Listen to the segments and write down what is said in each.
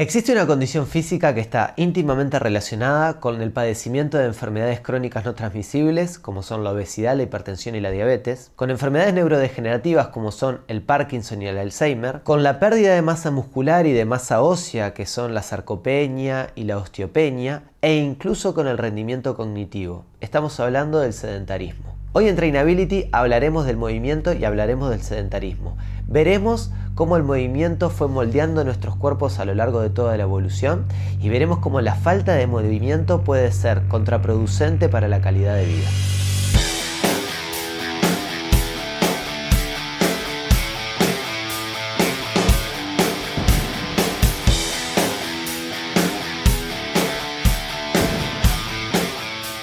Existe una condición física que está íntimamente relacionada con el padecimiento de enfermedades crónicas no transmisibles, como son la obesidad, la hipertensión y la diabetes, con enfermedades neurodegenerativas como son el Parkinson y el Alzheimer, con la pérdida de masa muscular y de masa ósea, que son la sarcopenia y la osteopenia, e incluso con el rendimiento cognitivo. Estamos hablando del sedentarismo. Hoy en Trainability hablaremos del movimiento y hablaremos del sedentarismo. Veremos cómo el movimiento fue moldeando nuestros cuerpos a lo largo de toda la evolución y veremos cómo la falta de movimiento puede ser contraproducente para la calidad de vida.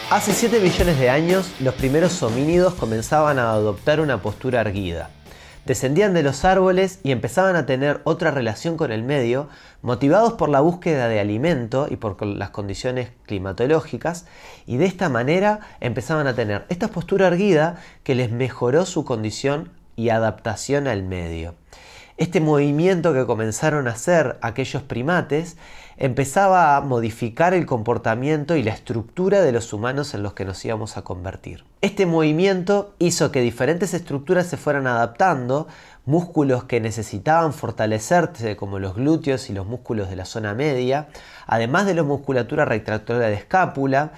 Hace 7 millones de años, los primeros homínidos comenzaban a adoptar una postura erguida. Descendían de los árboles y empezaban a tener otra relación con el medio, motivados por la búsqueda de alimento y por las condiciones climatológicas, y de esta manera empezaban a tener esta postura erguida que les mejoró su condición y adaptación al medio. Este movimiento que comenzaron a hacer aquellos primates empezaba a modificar el comportamiento y la estructura de los humanos en los que nos íbamos a convertir. Este movimiento hizo que diferentes estructuras se fueran adaptando, músculos que necesitaban fortalecerse como los glúteos y los músculos de la zona media, además de la musculatura retractora de escápula,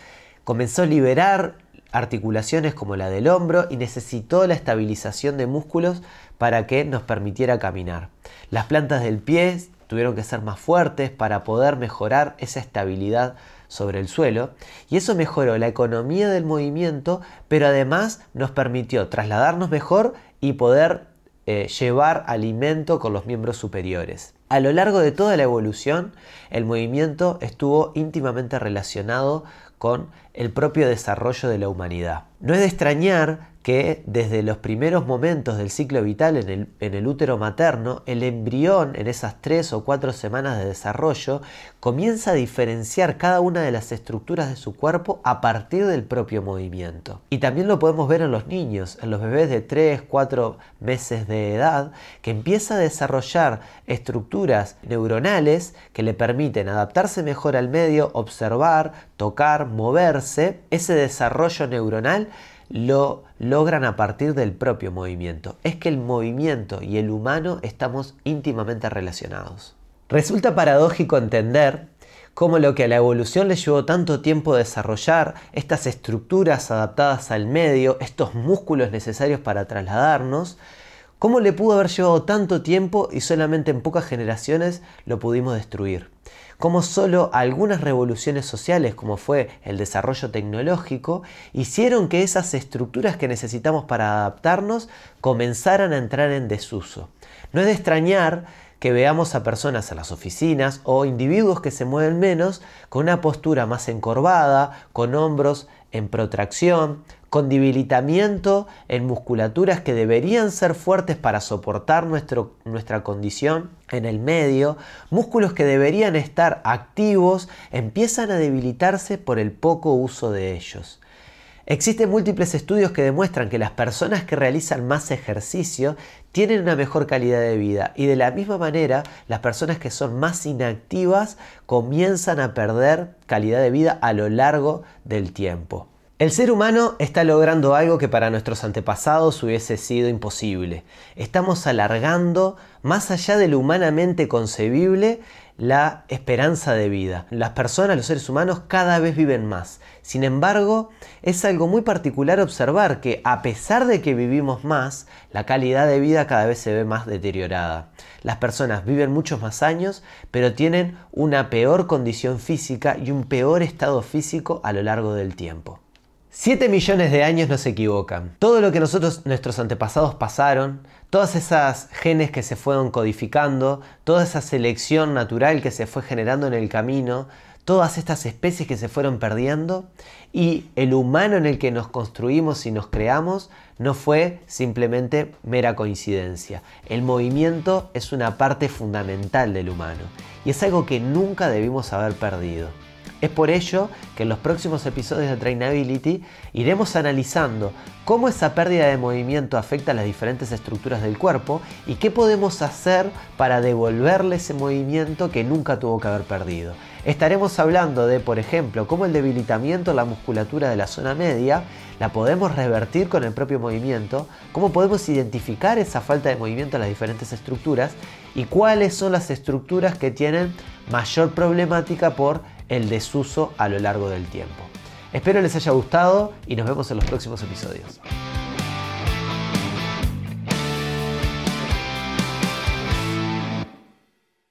comenzó a liberar articulaciones como la del hombro y necesitó la estabilización de músculos para que nos permitiera caminar. Las plantas del pie tuvieron que ser más fuertes para poder mejorar esa estabilidad sobre el suelo y eso mejoró la economía del movimiento, pero además nos permitió trasladarnos mejor y poder eh, llevar alimento con los miembros superiores. A lo largo de toda la evolución, el movimiento estuvo íntimamente relacionado con el propio desarrollo de la humanidad. No es de extrañar que desde los primeros momentos del ciclo vital en el, útero materno, el embrión en esas tres o cuatro semanas de desarrollo comienza a diferenciar cada una de las estructuras de su cuerpo a partir del propio movimiento. Y también lo podemos ver en los niños, en los bebés de 3, 4 meses de edad, que empieza a desarrollar estructuras neuronales que le permiten adaptarse mejor al medio, observar, tocar, moverse. Ese desarrollo neuronal lo logran a partir del propio movimiento. Es que el movimiento y el humano estamos íntimamente relacionados. Resulta paradójico entender cómo lo que a la evolución le llevó tanto tiempo desarrollar, estas estructuras adaptadas al medio, estos músculos necesarios para trasladarnos, cómo le pudo haber llevado tanto tiempo y solamente en pocas generaciones lo pudimos destruir como solo algunas revoluciones sociales, como fue el desarrollo tecnológico, hicieron que esas estructuras que necesitamos para adaptarnos comenzaran a entrar en desuso. No es de extrañar que veamos a personas en las oficinas o individuos que se mueven menos con una postura más encorvada, con hombros en protracción, con debilitamiento en musculaturas que deberían ser fuertes para soportar nuestra condición en el medio, músculos que deberían estar activos empiezan a debilitarse por el poco uso de ellos. Existen múltiples estudios que demuestran que las personas que realizan más ejercicio tienen una mejor calidad de vida y de la misma manera las personas que son más inactivas comienzan a perder calidad de vida a lo largo del tiempo. El ser humano está logrando algo que para nuestros antepasados hubiese sido imposible. Estamos alargando, más allá de lo humanamente concebible, la esperanza de vida. Las personas, los seres humanos, cada vez viven más. Sin embargo, es algo muy particular observar que a pesar de que vivimos más, la calidad de vida cada vez se ve más deteriorada. Las personas viven muchos más años, pero tienen una peor condición física y un peor estado físico a lo largo del tiempo. 7 millones de años no se equivocan. Todo lo que nosotros, nuestros antepasados pasaron, todas esas genes que se fueron codificando, toda esa selección natural que se fue generando en el camino, todas estas especies que se fueron perdiendo y el humano en el que nos construimos y nos creamos no fue simplemente mera coincidencia. El movimiento es una parte fundamental del humano y es algo que nunca debimos haber perdido. Es por ello que en los próximos episodios de Trainability iremos analizando cómo esa pérdida de movimiento afecta a las diferentes estructuras del cuerpo y qué podemos hacer para devolverle ese movimiento que nunca tuvo que haber perdido. Estaremos hablando de, por ejemplo, cómo el debilitamiento de la musculatura de la zona media la podemos revertir con el propio movimiento, cómo podemos identificar esa falta de movimiento en las diferentes estructuras y cuáles son las estructuras que tienen mayor problemática por el desuso a lo largo del tiempo. Espero les haya gustado y nos vemos en los próximos episodios.